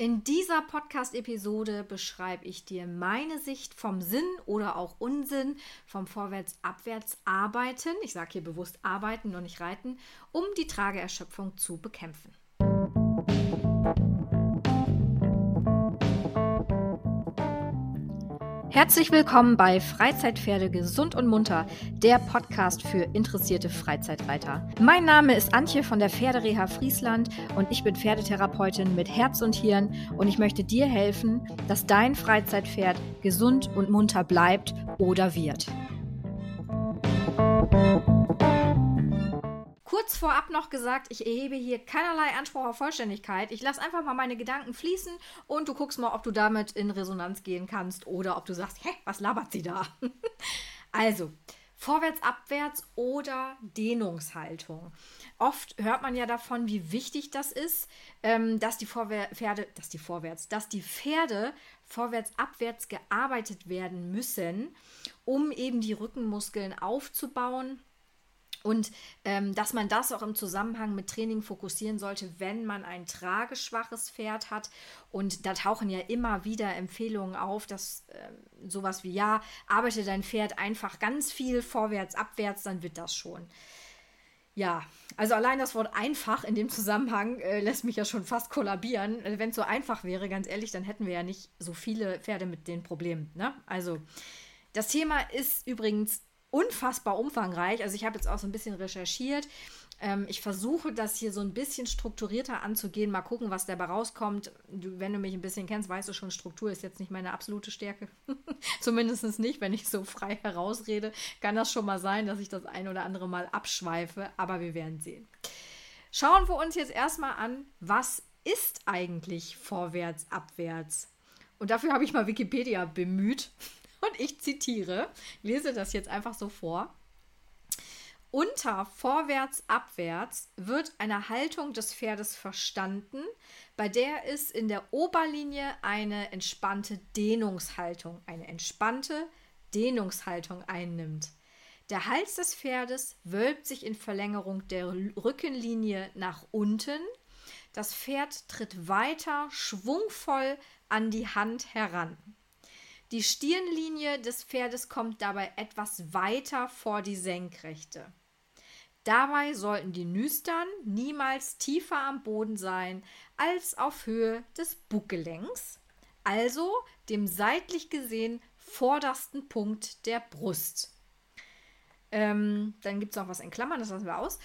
In dieser Podcast-Episode beschreibe ich dir meine Sicht vom Sinn oder auch Unsinn vom Vorwärts-Abwärts-Arbeiten, ich sage hier bewusst arbeiten und nicht reiten, um die Trageerschöpfung zu bekämpfen. Herzlich willkommen bei Freizeitpferde gesund und munter, der Podcast für interessierte Freizeitreiter. Mein Name ist Antje von der Pferdereha Friesland und ich bin Pferdetherapeutin mit Herz und Hirn und ich möchte dir helfen, dass dein Freizeitpferd gesund und munter bleibt oder wird. Kurz vorab noch gesagt, ich erhebe hier keinerlei Anspruch auf Vollständigkeit. Ich lasse einfach mal meine Gedanken fließen und du guckst mal, ob du damit in Resonanz gehen kannst oder ob du sagst, hä, was labert sie da? also, vorwärts, abwärts oder Dehnungshaltung. Oft hört man ja davon, wie wichtig das ist, ähm, dass die Vorwär Pferde, dass die vorwärts, dass die Pferde vorwärts, abwärts gearbeitet werden müssen, um eben die Rückenmuskeln aufzubauen und ähm, dass man das auch im Zusammenhang mit Training fokussieren sollte, wenn man ein trageschwaches Pferd hat. Und da tauchen ja immer wieder Empfehlungen auf, dass äh, sowas wie, ja, arbeite dein Pferd einfach ganz viel vorwärts, abwärts, dann wird das schon. Ja, also allein das Wort einfach in dem Zusammenhang äh, lässt mich ja schon fast kollabieren. Also wenn es so einfach wäre, ganz ehrlich, dann hätten wir ja nicht so viele Pferde mit den Problemen. Ne? Also das Thema ist übrigens unfassbar umfangreich. Also ich habe jetzt auch so ein bisschen recherchiert. Ähm, ich versuche das hier so ein bisschen strukturierter anzugehen. Mal gucken, was dabei rauskommt. Du, wenn du mich ein bisschen kennst, weißt du schon, Struktur ist jetzt nicht meine absolute Stärke. Zumindest nicht, wenn ich so frei herausrede. Kann das schon mal sein, dass ich das ein oder andere Mal abschweife. Aber wir werden sehen. Schauen wir uns jetzt erstmal an, was ist eigentlich vorwärts, abwärts? Und dafür habe ich mal Wikipedia bemüht. Und ich zitiere, lese das jetzt einfach so vor. Unter vorwärts, abwärts wird eine Haltung des Pferdes verstanden, bei der es in der Oberlinie eine entspannte Dehnungshaltung, eine entspannte Dehnungshaltung einnimmt. Der Hals des Pferdes wölbt sich in Verlängerung der Rückenlinie nach unten. Das Pferd tritt weiter schwungvoll an die Hand heran. Die Stirnlinie des Pferdes kommt dabei etwas weiter vor die Senkrechte. Dabei sollten die Nüstern niemals tiefer am Boden sein als auf Höhe des Buggelenks, also dem seitlich gesehen vordersten Punkt der Brust. Ähm, dann gibt es noch was in Klammern, das lassen wir aus.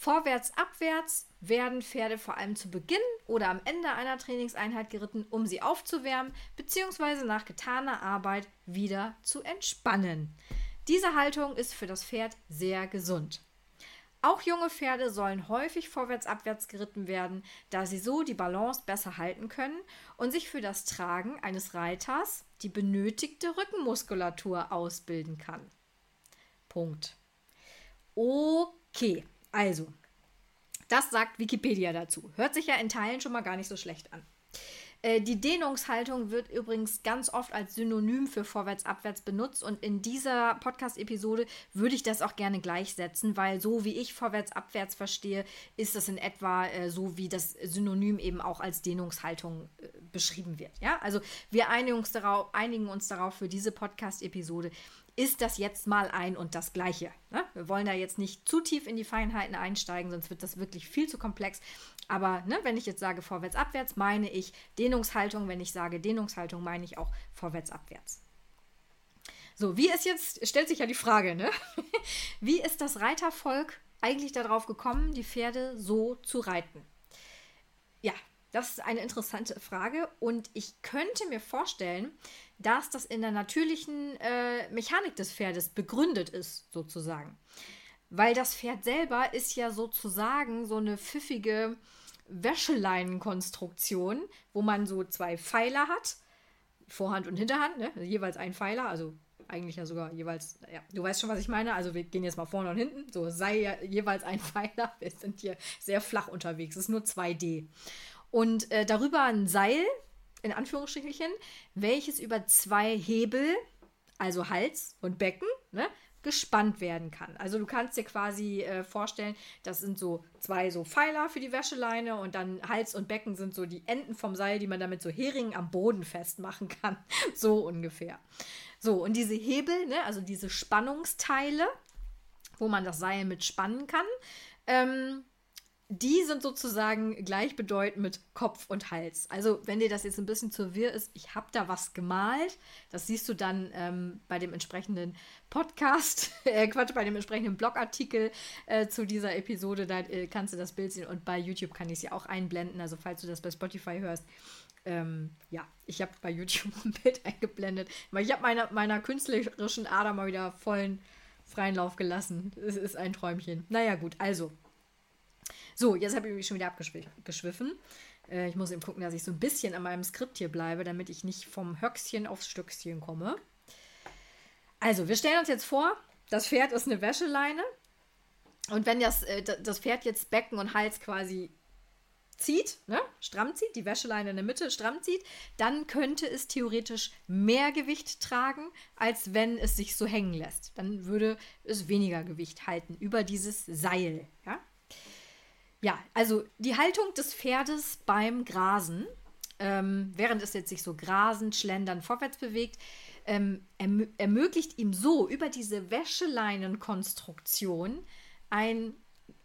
Vorwärts, abwärts werden Pferde vor allem zu Beginn oder am Ende einer Trainingseinheit geritten, um sie aufzuwärmen bzw. nach getaner Arbeit wieder zu entspannen. Diese Haltung ist für das Pferd sehr gesund. Auch junge Pferde sollen häufig vorwärts-abwärts geritten werden, da sie so die Balance besser halten können und sich für das Tragen eines Reiters die benötigte Rückenmuskulatur ausbilden kann. Punkt. Okay. Also, das sagt Wikipedia dazu. Hört sich ja in Teilen schon mal gar nicht so schlecht an. Äh, die Dehnungshaltung wird übrigens ganz oft als Synonym für Vorwärts-Abwärts benutzt und in dieser Podcast-Episode würde ich das auch gerne gleichsetzen, weil so wie ich Vorwärts-Abwärts verstehe, ist das in etwa äh, so, wie das Synonym eben auch als Dehnungshaltung äh, beschrieben wird. Ja, also wir einigen uns darauf, einigen uns darauf für diese Podcast-Episode, ist das jetzt mal ein und das Gleiche. Ne? Wir wollen da jetzt nicht zu tief in die Feinheiten einsteigen, sonst wird das wirklich viel zu komplex. Aber ne, wenn ich jetzt sage vorwärts, abwärts, meine ich Dehnungshaltung. Wenn ich sage Dehnungshaltung, meine ich auch vorwärts, abwärts. So, wie ist jetzt, stellt sich ja die Frage, ne? wie ist das Reitervolk eigentlich darauf gekommen, die Pferde so zu reiten? Ja, das ist eine interessante Frage und ich könnte mir vorstellen, dass das in der natürlichen äh, Mechanik des Pferdes begründet ist, sozusagen. Weil das Pferd selber ist ja sozusagen so eine pfiffige Wäscheleinenkonstruktion, wo man so zwei Pfeiler hat, Vorhand und Hinterhand, ne? Also jeweils ein Pfeiler, also eigentlich ja sogar jeweils, ja, du weißt schon, was ich meine. Also wir gehen jetzt mal vorne und hinten. So sei ja jeweils ein Pfeiler. Wir sind hier sehr flach unterwegs. Es ist nur 2D und äh, darüber ein Seil, in Anführungsstrichen, welches über zwei Hebel, also Hals und Becken, ne, gespannt werden kann. Also du kannst dir quasi äh, vorstellen, das sind so zwei so Pfeiler für die Wäscheleine und dann Hals und Becken sind so die Enden vom Seil, die man damit so Heringen am Boden festmachen kann. so ungefähr. So, und diese Hebel, ne, also diese Spannungsteile, wo man das Seil mit spannen kann, ähm, die sind sozusagen gleichbedeutend mit Kopf und Hals. Also, wenn dir das jetzt ein bisschen zu wirr ist, ich habe da was gemalt. Das siehst du dann ähm, bei dem entsprechenden Podcast, äh, Quatsch, bei dem entsprechenden Blogartikel äh, zu dieser Episode. Da äh, kannst du das Bild sehen. Und bei YouTube kann ich es ja auch einblenden. Also, falls du das bei Spotify hörst. Ähm, ja, ich habe bei YouTube ein Bild eingeblendet, weil ich habe meiner, meiner künstlerischen Ader mal wieder vollen freien Lauf gelassen. Es ist ein Träumchen. Naja, gut, also so, jetzt habe ich mich schon wieder abgeschwiffen. Äh, ich muss eben gucken, dass ich so ein bisschen an meinem Skript hier bleibe, damit ich nicht vom Höchstchen aufs Stöckchen komme. Also, wir stellen uns jetzt vor, das Pferd ist eine Wäscheleine. Und wenn das, äh, das Pferd jetzt Becken und Hals quasi zieht, ne, stramm zieht, die Wäscheleine in der Mitte stramm zieht, dann könnte es theoretisch mehr Gewicht tragen, als wenn es sich so hängen lässt. Dann würde es weniger Gewicht halten über dieses Seil. Ja? Ja, also die Haltung des Pferdes beim Grasen, ähm, während es jetzt sich so grasend, schlendern, vorwärts bewegt, ähm, erm ermöglicht ihm so über diese Wäscheleinenkonstruktion ein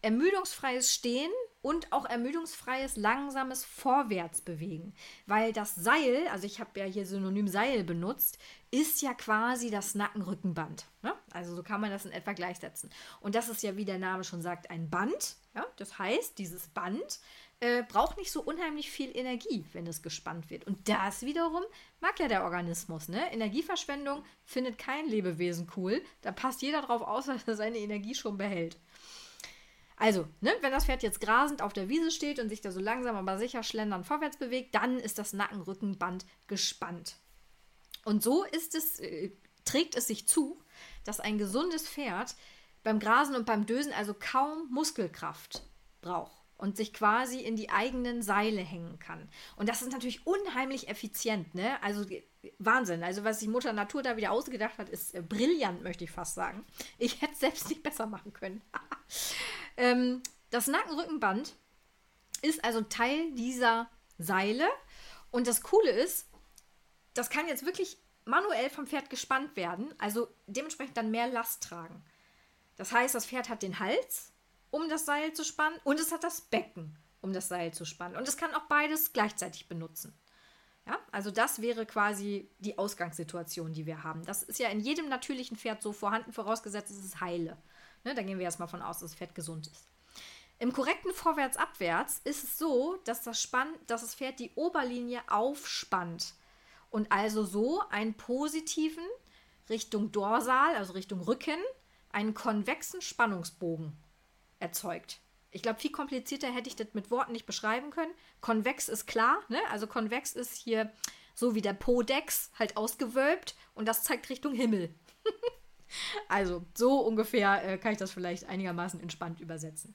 ermüdungsfreies Stehen und auch ermüdungsfreies, langsames Vorwärtsbewegen. Weil das Seil, also ich habe ja hier synonym Seil benutzt, ist ja quasi das Nackenrückenband. Ne? Also so kann man das in etwa gleichsetzen. Und das ist ja, wie der Name schon sagt, ein Band. Ja? Das heißt, dieses Band äh, braucht nicht so unheimlich viel Energie, wenn es gespannt wird. Und das wiederum mag ja der Organismus. Ne? Energieverschwendung findet kein Lebewesen cool. Da passt jeder drauf aus, dass er seine Energie schon behält. Also, ne, wenn das Pferd jetzt grasend auf der Wiese steht und sich da so langsam aber sicher schlendern vorwärts bewegt, dann ist das Nackenrückenband gespannt. Und so ist es, äh, trägt es sich zu, dass ein gesundes Pferd beim Grasen und beim Dösen also kaum Muskelkraft braucht und sich quasi in die eigenen Seile hängen kann. Und das ist natürlich unheimlich effizient, ne? Also Wahnsinn. Also was sich Mutter Natur da wieder ausgedacht hat, ist äh, brillant, möchte ich fast sagen. Ich hätte es selbst nicht besser machen können. Ähm, das Nackenrückenband ist also Teil dieser Seile. Und das Coole ist, das kann jetzt wirklich manuell vom Pferd gespannt werden, also dementsprechend dann mehr Last tragen. Das heißt, das Pferd hat den Hals, um das Seil zu spannen, und es hat das Becken, um das Seil zu spannen. Und es kann auch beides gleichzeitig benutzen. Ja, also das wäre quasi die Ausgangssituation, die wir haben. Das ist ja in jedem natürlichen Pferd so vorhanden, vorausgesetzt es ist heile. Ne, da gehen wir erstmal von aus, dass das Pferd gesund ist. Im korrekten Vorwärts-Abwärts ist es so, dass das, Spann, dass das Pferd die Oberlinie aufspannt und also so einen positiven Richtung Dorsal, also Richtung Rücken, einen konvexen Spannungsbogen erzeugt. Ich glaube, viel komplizierter hätte ich das mit Worten nicht beschreiben können. Konvex ist klar, ne? Also konvex ist hier so wie der Podex halt ausgewölbt und das zeigt Richtung Himmel. Also, so ungefähr äh, kann ich das vielleicht einigermaßen entspannt übersetzen.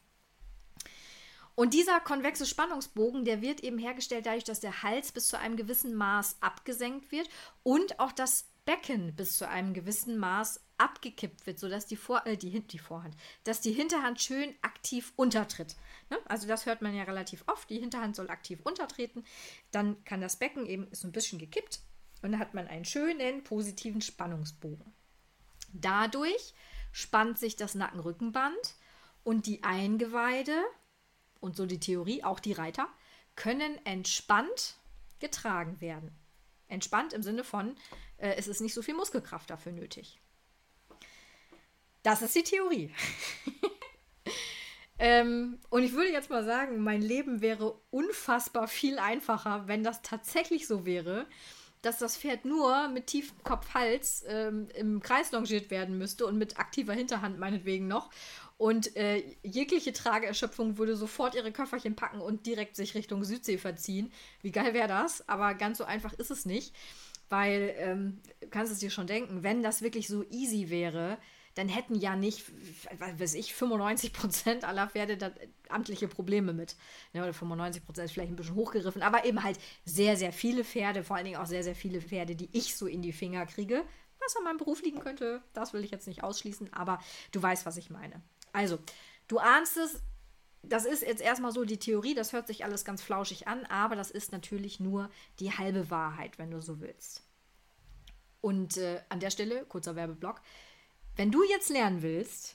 Und dieser konvexe Spannungsbogen, der wird eben hergestellt dadurch, dass der Hals bis zu einem gewissen Maß abgesenkt wird und auch das Becken bis zu einem gewissen Maß abgekippt wird, sodass die, Vor äh, die, die Vorhand, dass die Hinterhand schön aktiv untertritt. Ne? Also das hört man ja relativ oft. Die Hinterhand soll aktiv untertreten. Dann kann das Becken eben, ist ein bisschen gekippt und dann hat man einen schönen positiven Spannungsbogen. Dadurch spannt sich das Nackenrückenband und die Eingeweide und so die Theorie, auch die Reiter, können entspannt getragen werden. Entspannt im Sinne von, äh, es ist nicht so viel Muskelkraft dafür nötig. Das ist die Theorie. ähm, und ich würde jetzt mal sagen, mein Leben wäre unfassbar viel einfacher, wenn das tatsächlich so wäre, dass das Pferd nur mit tiefem Kopf-Hals ähm, im Kreis longiert werden müsste und mit aktiver Hinterhand meinetwegen noch. Und äh, jegliche Trageerschöpfung würde sofort ihre Köfferchen packen und direkt sich Richtung Südsee verziehen. Wie geil wäre das? Aber ganz so einfach ist es nicht. Weil, ähm, du kannst es dir schon denken, wenn das wirklich so easy wäre, dann hätten ja nicht, was weiß ich, 95 Prozent aller Pferde da amtliche Probleme mit. Ja, oder 95 Prozent ist vielleicht ein bisschen hochgegriffen, aber eben halt sehr, sehr viele Pferde, vor allen Dingen auch sehr, sehr viele Pferde, die ich so in die Finger kriege, was an meinem Beruf liegen könnte, das will ich jetzt nicht ausschließen, aber du weißt, was ich meine. Also, du ahnst es, das ist jetzt erstmal so die Theorie, das hört sich alles ganz flauschig an, aber das ist natürlich nur die halbe Wahrheit, wenn du so willst. Und äh, an der Stelle, kurzer Werbeblock, wenn du jetzt lernen willst,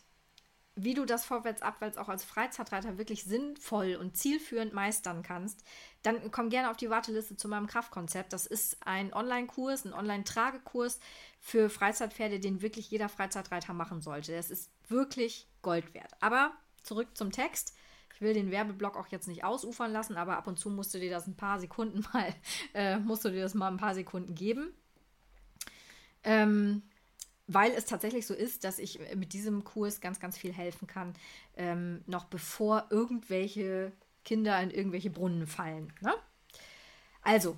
wie du das Vorwärts-Abwärts auch als Freizeitreiter wirklich sinnvoll und zielführend meistern kannst, dann komm gerne auf die Warteliste zu meinem Kraftkonzept. Das ist ein Online-Kurs, ein Online-Tragekurs für Freizeitpferde, den wirklich jeder Freizeitreiter machen sollte. Das ist wirklich Gold wert. Aber zurück zum Text. Ich will den Werbeblock auch jetzt nicht ausufern lassen, aber ab und zu musst du dir das ein paar Sekunden mal, äh, musst du dir das mal ein paar Sekunden geben. Ähm, weil es tatsächlich so ist, dass ich mit diesem Kurs ganz, ganz viel helfen kann, ähm, noch bevor irgendwelche Kinder in irgendwelche Brunnen fallen. Ne? Also,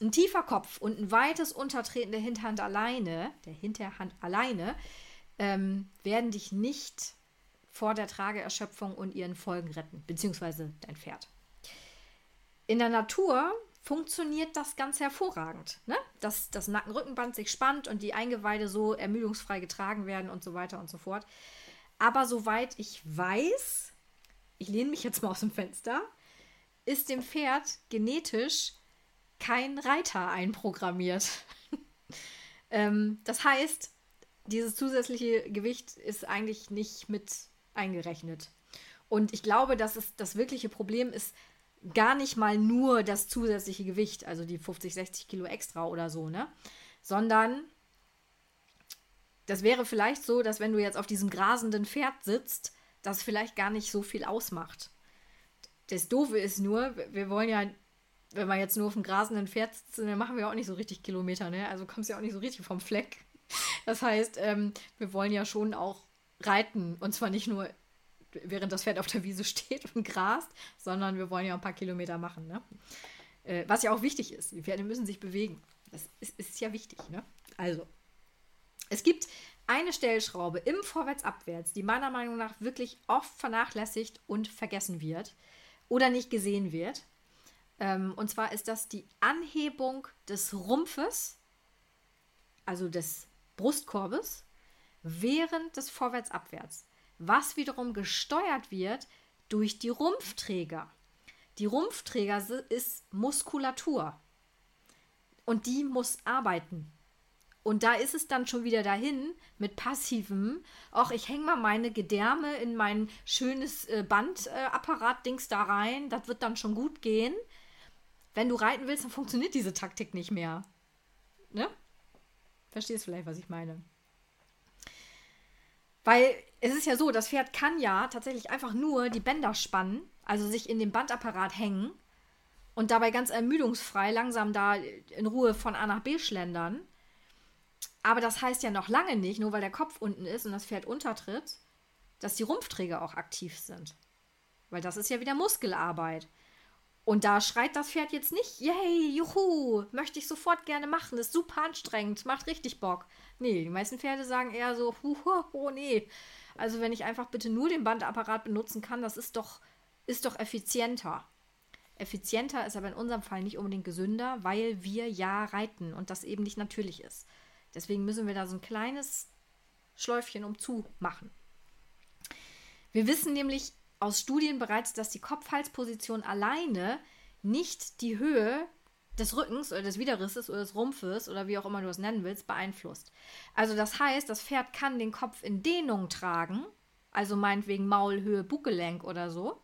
ein tiefer Kopf und ein weites Untertreten der Hinterhand alleine, der Hinterhand alleine, ähm, werden dich nicht vor der Trageerschöpfung und ihren Folgen retten, beziehungsweise dein Pferd. In der Natur funktioniert das ganz hervorragend. Ne? Dass das Nackenrückenband sich spannt und die Eingeweide so ermüdungsfrei getragen werden und so weiter und so fort. Aber soweit ich weiß, ich lehne mich jetzt mal aus dem Fenster, ist dem Pferd genetisch kein Reiter einprogrammiert. ähm, das heißt, dieses zusätzliche Gewicht ist eigentlich nicht mit eingerechnet. Und ich glaube, dass es das wirkliche Problem ist, gar nicht mal nur das zusätzliche Gewicht, also die 50, 60 Kilo extra oder so, ne? Sondern das wäre vielleicht so, dass wenn du jetzt auf diesem grasenden Pferd sitzt, das vielleicht gar nicht so viel ausmacht. Das Doofe ist nur, wir wollen ja, wenn wir jetzt nur auf dem grasenden Pferd sitzen, dann machen wir auch nicht so richtig Kilometer, ne? Also kommst du ja auch nicht so richtig vom Fleck. Das heißt, ähm, wir wollen ja schon auch reiten und zwar nicht nur während das Pferd auf der Wiese steht und grast, sondern wir wollen ja ein paar Kilometer machen. Ne? Äh, was ja auch wichtig ist. Die Pferde müssen sich bewegen. Das ist, ist ja wichtig. Ne? Also, es gibt eine Stellschraube im Vorwärts-Abwärts, die meiner Meinung nach wirklich oft vernachlässigt und vergessen wird oder nicht gesehen wird. Ähm, und zwar ist das die Anhebung des Rumpfes, also des Brustkorbes, während des Vorwärts-Abwärts was wiederum gesteuert wird durch die Rumpfträger. Die Rumpfträger ist Muskulatur und die muss arbeiten. Und da ist es dann schon wieder dahin mit passivem, ach, ich hänge mal meine Gedärme in mein schönes äh, Bandapparat-Dings da rein, das wird dann schon gut gehen. Wenn du reiten willst, dann funktioniert diese Taktik nicht mehr. Ne? Verstehst vielleicht, was ich meine? Weil es ist ja so, das Pferd kann ja tatsächlich einfach nur die Bänder spannen, also sich in den Bandapparat hängen und dabei ganz ermüdungsfrei langsam da in Ruhe von A nach B schlendern. Aber das heißt ja noch lange nicht, nur weil der Kopf unten ist und das Pferd untertritt, dass die Rumpfträger auch aktiv sind. Weil das ist ja wieder Muskelarbeit. Und da schreit das Pferd jetzt nicht, yay, juhu, möchte ich sofort gerne machen, ist super anstrengend, macht richtig Bock. Nee, die meisten Pferde sagen eher so, huhu, oh nee. Also wenn ich einfach bitte nur den Bandapparat benutzen kann, das ist doch, ist doch effizienter. Effizienter ist aber in unserem Fall nicht unbedingt gesünder, weil wir ja reiten und das eben nicht natürlich ist. Deswegen müssen wir da so ein kleines Schläufchen umzu machen. Wir wissen nämlich aus Studien bereits, dass die Kopf-Hals-Position alleine nicht die Höhe des Rückens oder des Widerrisses oder des Rumpfes oder wie auch immer du es nennen willst, beeinflusst. Also das heißt, das Pferd kann den Kopf in Dehnung tragen, also meinetwegen Maulhöhe, Buckelenk oder so,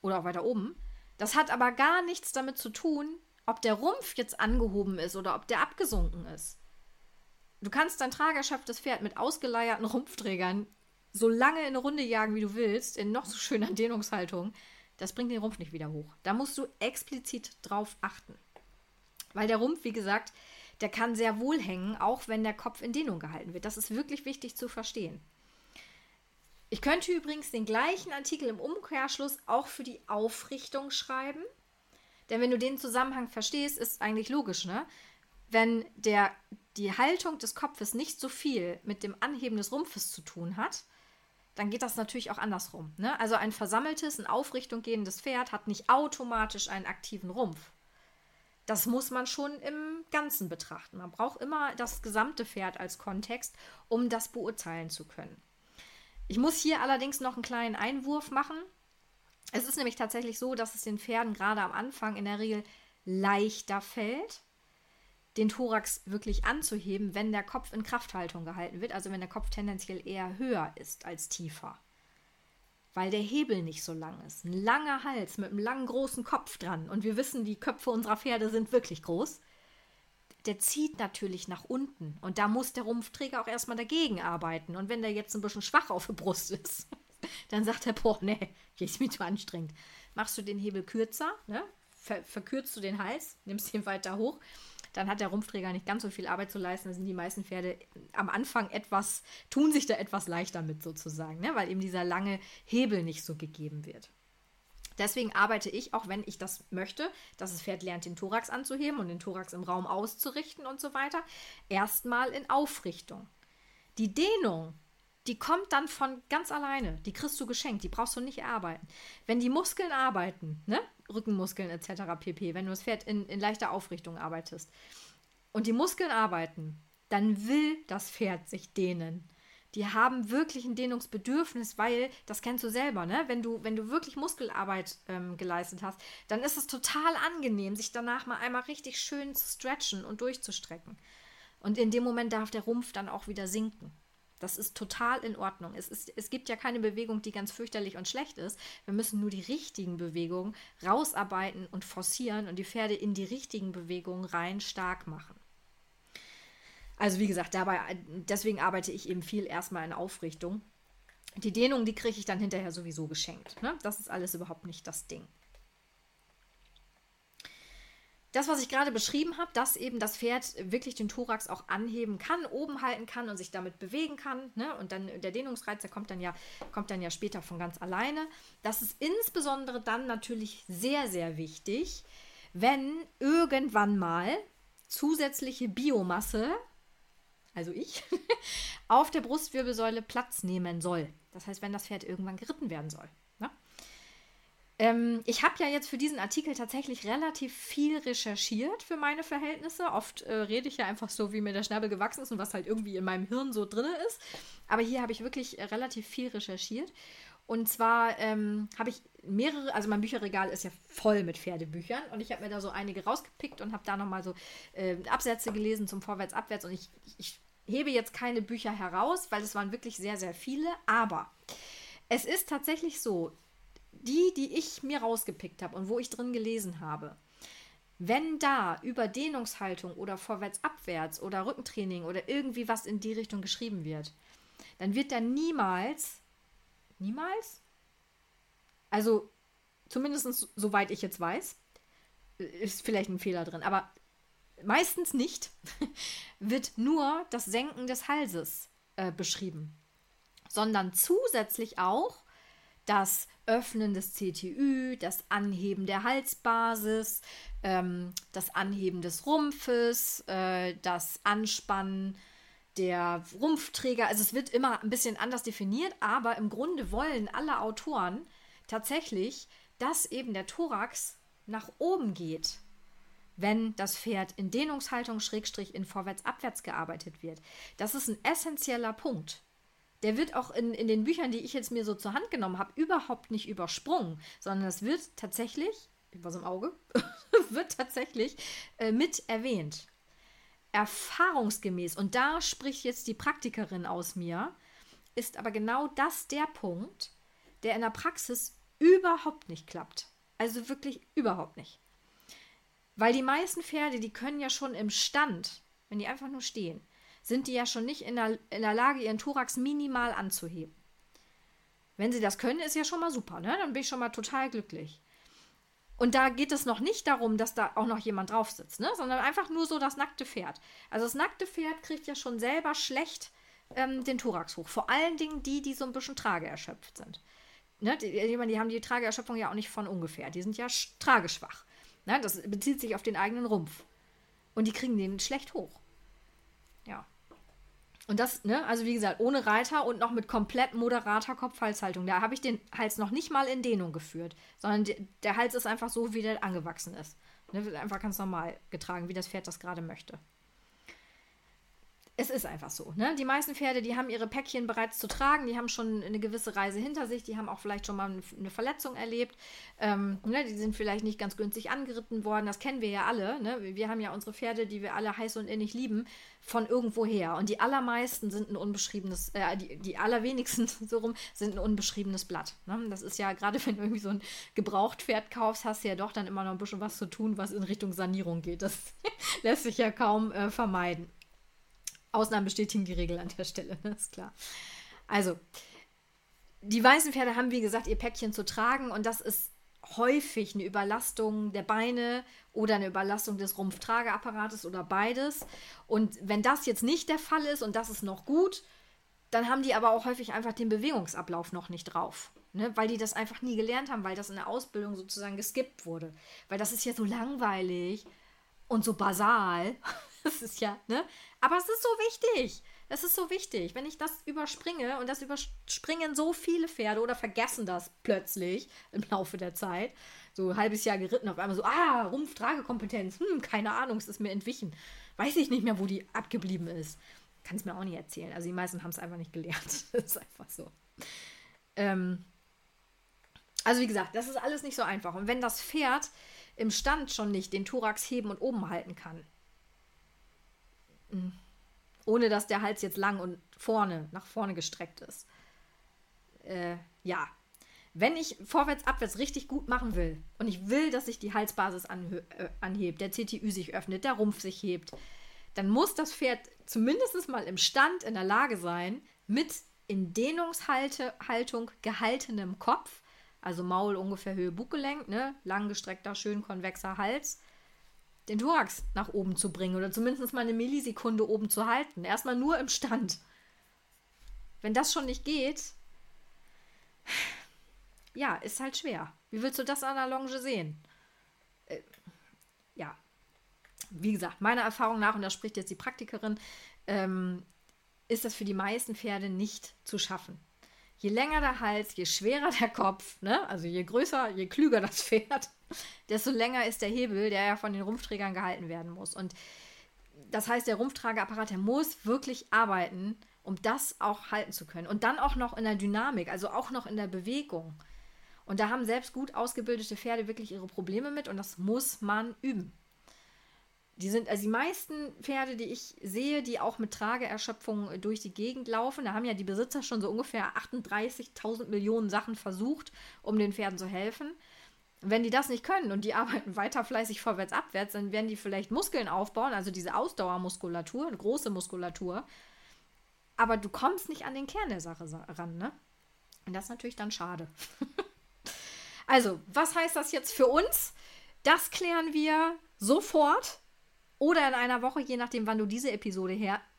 oder auch weiter oben. Das hat aber gar nichts damit zu tun, ob der Rumpf jetzt angehoben ist oder ob der abgesunken ist. Du kannst dein tragerschöpftes Pferd mit ausgeleierten Rumpfträgern so lange in eine Runde jagen, wie du willst, in noch so schöner Dehnungshaltung. Das bringt den Rumpf nicht wieder hoch. Da musst du explizit drauf achten. Weil der Rumpf, wie gesagt, der kann sehr wohl hängen, auch wenn der Kopf in Dehnung gehalten wird. Das ist wirklich wichtig zu verstehen. Ich könnte übrigens den gleichen Artikel im Umkehrschluss auch für die Aufrichtung schreiben. Denn wenn du den Zusammenhang verstehst, ist eigentlich logisch, ne? Wenn der, die Haltung des Kopfes nicht so viel mit dem Anheben des Rumpfes zu tun hat, dann geht das natürlich auch andersrum. Ne? Also ein versammeltes, in Aufrichtung gehendes Pferd hat nicht automatisch einen aktiven Rumpf das muss man schon im Ganzen betrachten. Man braucht immer das gesamte Pferd als Kontext, um das beurteilen zu können. Ich muss hier allerdings noch einen kleinen Einwurf machen. Es ist nämlich tatsächlich so, dass es den Pferden gerade am Anfang in der Regel leichter fällt, den Thorax wirklich anzuheben, wenn der Kopf in Krafthaltung gehalten wird, also wenn der Kopf tendenziell eher höher ist als tiefer. Weil der Hebel nicht so lang ist. Ein langer Hals mit einem langen großen Kopf dran. Und wir wissen, die Köpfe unserer Pferde sind wirklich groß. Der zieht natürlich nach unten. Und da muss der Rumpfträger auch erstmal dagegen arbeiten. Und wenn der jetzt ein bisschen schwach auf der Brust ist, dann sagt er, boah, nee, hier ist mir zu anstrengend. Machst du den Hebel kürzer, ne? Ver verkürzt du den Hals, nimmst ihn weiter hoch dann hat der Rumpfträger nicht ganz so viel Arbeit zu leisten. Da sind die meisten Pferde am Anfang etwas, tun sich da etwas leichter mit sozusagen, ne? weil eben dieser lange Hebel nicht so gegeben wird. Deswegen arbeite ich, auch wenn ich das möchte, dass das Pferd lernt, den Thorax anzuheben und den Thorax im Raum auszurichten und so weiter, erstmal in Aufrichtung. Die Dehnung, die kommt dann von ganz alleine. Die kriegst du geschenkt, die brauchst du nicht erarbeiten. Wenn die Muskeln arbeiten, ne? Rückenmuskeln etc. pp., wenn du das Pferd in, in leichter Aufrichtung arbeitest und die Muskeln arbeiten, dann will das Pferd sich dehnen. Die haben wirklich ein Dehnungsbedürfnis, weil, das kennst du selber, ne? Wenn du, wenn du wirklich Muskelarbeit ähm, geleistet hast, dann ist es total angenehm, sich danach mal einmal richtig schön zu stretchen und durchzustrecken. Und in dem Moment darf der Rumpf dann auch wieder sinken. Das ist total in Ordnung. Es, ist, es gibt ja keine Bewegung, die ganz fürchterlich und schlecht ist. Wir müssen nur die richtigen Bewegungen rausarbeiten und forcieren und die Pferde in die richtigen Bewegungen rein stark machen. Also wie gesagt, dabei, deswegen arbeite ich eben viel erstmal in Aufrichtung. Die Dehnung, die kriege ich dann hinterher sowieso geschenkt. Ne? Das ist alles überhaupt nicht das Ding das, was ich gerade beschrieben habe, dass eben das Pferd wirklich den Thorax auch anheben kann, oben halten kann und sich damit bewegen kann. Ne? Und dann der Dehnungsreiz, der kommt dann ja, kommt dann ja später von ganz alleine. Das ist insbesondere dann natürlich sehr, sehr wichtig, wenn irgendwann mal zusätzliche Biomasse, also ich, auf der Brustwirbelsäule Platz nehmen soll. Das heißt, wenn das Pferd irgendwann geritten werden soll. Ähm, ich habe ja jetzt für diesen Artikel tatsächlich relativ viel recherchiert für meine Verhältnisse. Oft äh, rede ich ja einfach so, wie mir der Schnabel gewachsen ist und was halt irgendwie in meinem Hirn so drin ist. Aber hier habe ich wirklich äh, relativ viel recherchiert. Und zwar ähm, habe ich mehrere, also mein Bücherregal ist ja voll mit Pferdebüchern und ich habe mir da so einige rausgepickt und habe da nochmal so äh, Absätze gelesen zum Vorwärts, Abwärts und ich, ich hebe jetzt keine Bücher heraus, weil es waren wirklich sehr, sehr viele. Aber es ist tatsächlich so, die, die ich mir rausgepickt habe und wo ich drin gelesen habe, wenn da über Dehnungshaltung oder vorwärts-abwärts oder Rückentraining oder irgendwie was in die Richtung geschrieben wird, dann wird da niemals, niemals, also zumindest soweit ich jetzt weiß, ist vielleicht ein Fehler drin, aber meistens nicht, wird nur das Senken des Halses äh, beschrieben, sondern zusätzlich auch das Öffnen des CTÜ, das Anheben der Halsbasis, ähm, das Anheben des Rumpfes, äh, das Anspannen der Rumpfträger. Also es wird immer ein bisschen anders definiert, aber im Grunde wollen alle Autoren tatsächlich, dass eben der Thorax nach oben geht, wenn das Pferd in Dehnungshaltung schrägstrich in vorwärts-abwärts gearbeitet wird. Das ist ein essentieller Punkt der wird auch in, in den Büchern, die ich jetzt mir so zur Hand genommen habe, überhaupt nicht übersprungen, sondern es wird tatsächlich, was im Auge, wird tatsächlich äh, mit erwähnt. Erfahrungsgemäß, und da spricht jetzt die Praktikerin aus mir, ist aber genau das der Punkt, der in der Praxis überhaupt nicht klappt. Also wirklich überhaupt nicht. Weil die meisten Pferde, die können ja schon im Stand, wenn die einfach nur stehen, sind die ja schon nicht in der, in der Lage, ihren Thorax minimal anzuheben. Wenn sie das können, ist ja schon mal super, ne? Dann bin ich schon mal total glücklich. Und da geht es noch nicht darum, dass da auch noch jemand drauf sitzt, ne? sondern einfach nur so das nackte Pferd. Also das nackte Pferd kriegt ja schon selber schlecht ähm, den Thorax hoch. Vor allen Dingen die, die so ein bisschen trageerschöpft sind. Ne? Die, die, haben die Trageerschöpfung ja auch nicht von ungefähr. Die sind ja trageschwach. Ne? Das bezieht sich auf den eigenen Rumpf. Und die kriegen den schlecht hoch. Ja. Und das, ne, also wie gesagt, ohne Reiter und noch mit komplett moderater Kopfhalshaltung. Da habe ich den Hals noch nicht mal in Dehnung geführt, sondern der Hals ist einfach so, wie der angewachsen ist. Ne, wird einfach ganz normal getragen, wie das Pferd das gerade möchte es ist einfach so. Ne? Die meisten Pferde, die haben ihre Päckchen bereits zu tragen, die haben schon eine gewisse Reise hinter sich, die haben auch vielleicht schon mal eine Verletzung erlebt. Ähm, ne? Die sind vielleicht nicht ganz günstig angeritten worden, das kennen wir ja alle. Ne? Wir haben ja unsere Pferde, die wir alle heiß und innig lieben, von irgendwoher. Und die allermeisten sind ein unbeschriebenes, äh, die, die allerwenigsten so rum, sind ein unbeschriebenes Blatt. Ne? Das ist ja, gerade wenn du irgendwie so ein Gebrauchtpferd kaufst, hast du ja doch dann immer noch ein bisschen was zu tun, was in Richtung Sanierung geht. Das lässt sich ja kaum äh, vermeiden. Ausnahmen bestätigen die Regel an der Stelle, ne? ist klar. Also, die weißen Pferde haben, wie gesagt, ihr Päckchen zu tragen und das ist häufig eine Überlastung der Beine oder eine Überlastung des Rumpftrageapparates oder beides. Und wenn das jetzt nicht der Fall ist und das ist noch gut, dann haben die aber auch häufig einfach den Bewegungsablauf noch nicht drauf. Ne? Weil die das einfach nie gelernt haben, weil das in der Ausbildung sozusagen geskippt wurde. Weil das ist ja so langweilig und so basal. Das ist ja, ne? Aber es ist so wichtig. Das ist so wichtig. Wenn ich das überspringe und das überspringen so viele Pferde oder vergessen das plötzlich im Laufe der Zeit, so ein halbes Jahr geritten, auf einmal so, ah, Rumpftragekompetenz, hm, keine Ahnung, es ist mir entwichen. Weiß ich nicht mehr, wo die abgeblieben ist. Kann es mir auch nicht erzählen. Also die meisten haben es einfach nicht gelernt. das ist einfach so. Ähm, also wie gesagt, das ist alles nicht so einfach. Und wenn das Pferd im Stand schon nicht den Thorax heben und oben halten kann, ohne dass der Hals jetzt lang und vorne, nach vorne gestreckt ist. Äh, ja. Wenn ich vorwärts, abwärts richtig gut machen will und ich will, dass sich die Halsbasis äh, anhebt, der CTÜ sich öffnet, der Rumpf sich hebt, dann muss das Pferd zumindest mal im Stand in der Lage sein, mit in Dehnungshaltung gehaltenem Kopf, also Maul ungefähr Höhe Buggelenk, ne, langgestreckter, schön konvexer Hals, den Thorax nach oben zu bringen oder zumindest mal eine Millisekunde oben zu halten. Erstmal nur im Stand. Wenn das schon nicht geht, ja, ist halt schwer. Wie willst du das an der Longe sehen? Äh, ja, wie gesagt, meiner Erfahrung nach, und da spricht jetzt die Praktikerin, ähm, ist das für die meisten Pferde nicht zu schaffen. Je länger der Hals, je schwerer der Kopf, ne? also je größer, je klüger das Pferd, desto länger ist der Hebel, der ja von den Rumpfträgern gehalten werden muss. Und das heißt, der Rumpftrageapparat, der muss wirklich arbeiten, um das auch halten zu können. Und dann auch noch in der Dynamik, also auch noch in der Bewegung. Und da haben selbst gut ausgebildete Pferde wirklich ihre Probleme mit und das muss man üben. Die sind, also die meisten Pferde, die ich sehe, die auch mit Trageerschöpfung durch die Gegend laufen, da haben ja die Besitzer schon so ungefähr 38.000 Millionen Sachen versucht, um den Pferden zu helfen. Wenn die das nicht können und die arbeiten weiter fleißig vorwärts, abwärts, dann werden die vielleicht Muskeln aufbauen, also diese Ausdauermuskulatur, eine große Muskulatur. Aber du kommst nicht an den Kern der Sache ran, ne? Und das ist natürlich dann schade. also, was heißt das jetzt für uns? Das klären wir sofort oder in einer Woche, je nachdem, wann du diese Episode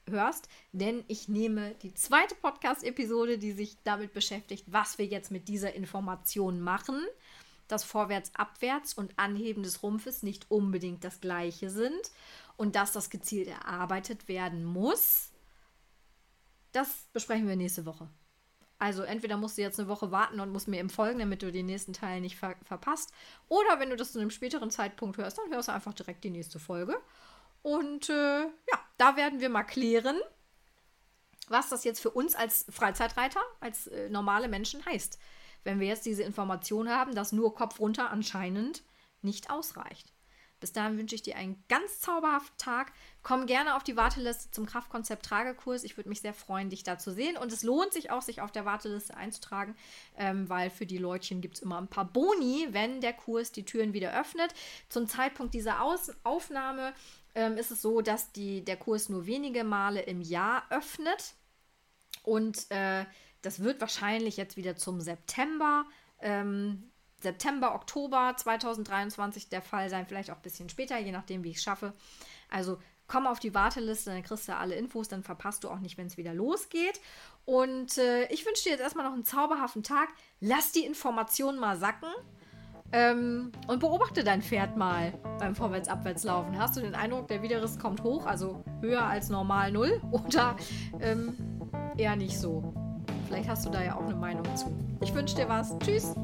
hörst, denn ich nehme die zweite Podcast-Episode, die sich damit beschäftigt, was wir jetzt mit dieser Information machen dass vorwärts, abwärts und Anheben des Rumpfes nicht unbedingt das gleiche sind und dass das gezielt erarbeitet werden muss. Das besprechen wir nächste Woche. Also entweder musst du jetzt eine Woche warten und musst mir im Folgen, damit du den nächsten Teil nicht ver verpasst. Oder wenn du das zu einem späteren Zeitpunkt hörst, dann hörst du einfach direkt die nächste Folge. Und äh, ja, da werden wir mal klären, was das jetzt für uns als Freizeitreiter, als äh, normale Menschen heißt wenn wir jetzt diese Information haben, dass nur Kopf runter anscheinend nicht ausreicht. Bis dahin wünsche ich dir einen ganz zauberhaften Tag. Komm gerne auf die Warteliste zum Kraftkonzept Tragekurs. Ich würde mich sehr freuen, dich da zu sehen. Und es lohnt sich auch, sich auf der Warteliste einzutragen, ähm, weil für die Leutchen gibt es immer ein paar Boni, wenn der Kurs die Türen wieder öffnet. Zum Zeitpunkt dieser Aus Aufnahme ähm, ist es so, dass die, der Kurs nur wenige Male im Jahr öffnet. Und äh, das wird wahrscheinlich jetzt wieder zum September, ähm, September, Oktober 2023 der Fall sein, vielleicht auch ein bisschen später, je nachdem, wie ich es schaffe. Also komm auf die Warteliste, dann kriegst du alle Infos, dann verpasst du auch nicht, wenn es wieder losgeht. Und äh, ich wünsche dir jetzt erstmal noch einen zauberhaften Tag. Lass die Informationen mal sacken. Ähm, und beobachte dein Pferd mal beim Vorwärts-Abwärts-Laufen. Hast du den Eindruck, der Widerriss kommt hoch, also höher als normal null? Oder ähm, eher nicht so? Vielleicht hast du da ja auch eine Meinung zu. Ich wünsche dir was. Tschüss.